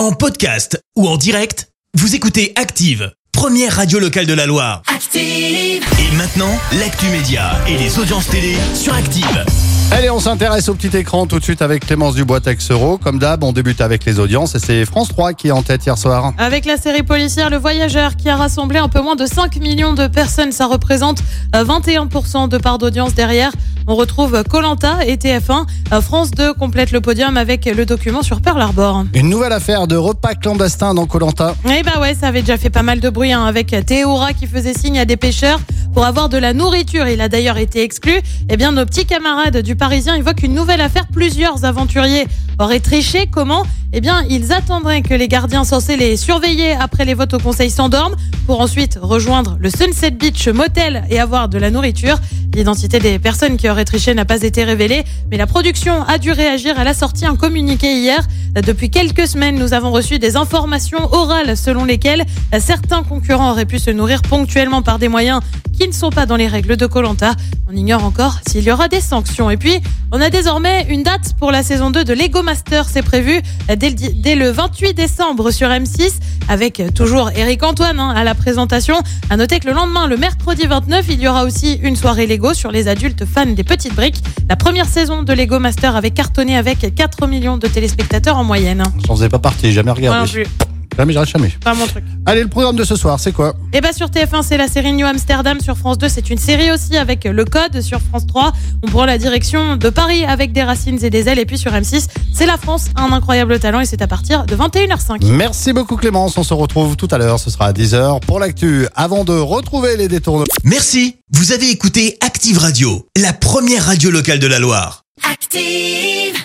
En podcast ou en direct, vous écoutez Active, première radio locale de la Loire. Active. Et maintenant, l'actu média et les audiences télé sur Active. Allez, on s'intéresse au petit écran tout de suite avec Clémence Dubois Texero. Comme d'hab, on débute avec les audiences et c'est France 3 qui est en tête hier soir. Avec la série policière Le Voyageur qui a rassemblé un peu moins de 5 millions de personnes, ça représente euh, 21% de part d'audience derrière. On retrouve Colanta et TF1. Euh, France 2 complète le podium avec le document sur Pearl Harbor. Une nouvelle affaire de repas clandestin dans Colanta. Eh bah ouais, ça avait déjà fait pas mal de bruit hein, avec Théoura qui faisait signe à des pêcheurs pour avoir de la nourriture. Il a d'ailleurs été exclu. Eh bien, nos petits camarades du Parisien évoquent une nouvelle affaire. Plusieurs aventuriers auraient triché. Comment? Eh bien, ils attendraient que les gardiens censés les surveiller après les votes au conseil s'endorment pour ensuite rejoindre le Sunset Beach Motel et avoir de la nourriture. L'identité des personnes qui auraient triché n'a pas été révélée, mais la production a dû réagir. Elle a sorti un communiqué hier. Depuis quelques semaines, nous avons reçu des informations orales selon lesquelles certains concurrents auraient pu se nourrir ponctuellement par des moyens qui ne sont pas dans les règles de Colanta. On ignore encore s'il y aura des sanctions. Et puis, on a désormais une date pour la saison 2 de Lego Master. C'est prévu dès le, dès le 28 décembre sur M6 avec toujours Eric Antoine hein, à la présentation. À noter que le lendemain, le mercredi 29, il y aura aussi une soirée Lego sur les adultes fans des petites briques. La première saison de Lego Master avait cartonné avec 4 millions de téléspectateurs en moyenne. J'en faisais pas partie, jamais regardé. plus. Jamais, j'aurais jamais. Pas mon truc. Allez, le programme de ce soir, c'est quoi? Et bah sur TF1, c'est la série New Amsterdam. Sur France 2, c'est une série aussi avec Le Code. Sur France 3, on prend la direction de Paris avec des racines et des ailes. Et puis sur M6, c'est La France, un incroyable talent. Et c'est à partir de 21h05. Merci beaucoup Clémence, on se retrouve tout à l'heure, ce sera à 10h pour l'actu. Avant de retrouver les détournements. Merci, vous avez écouté Active Radio, la première radio locale de la Loire. Active.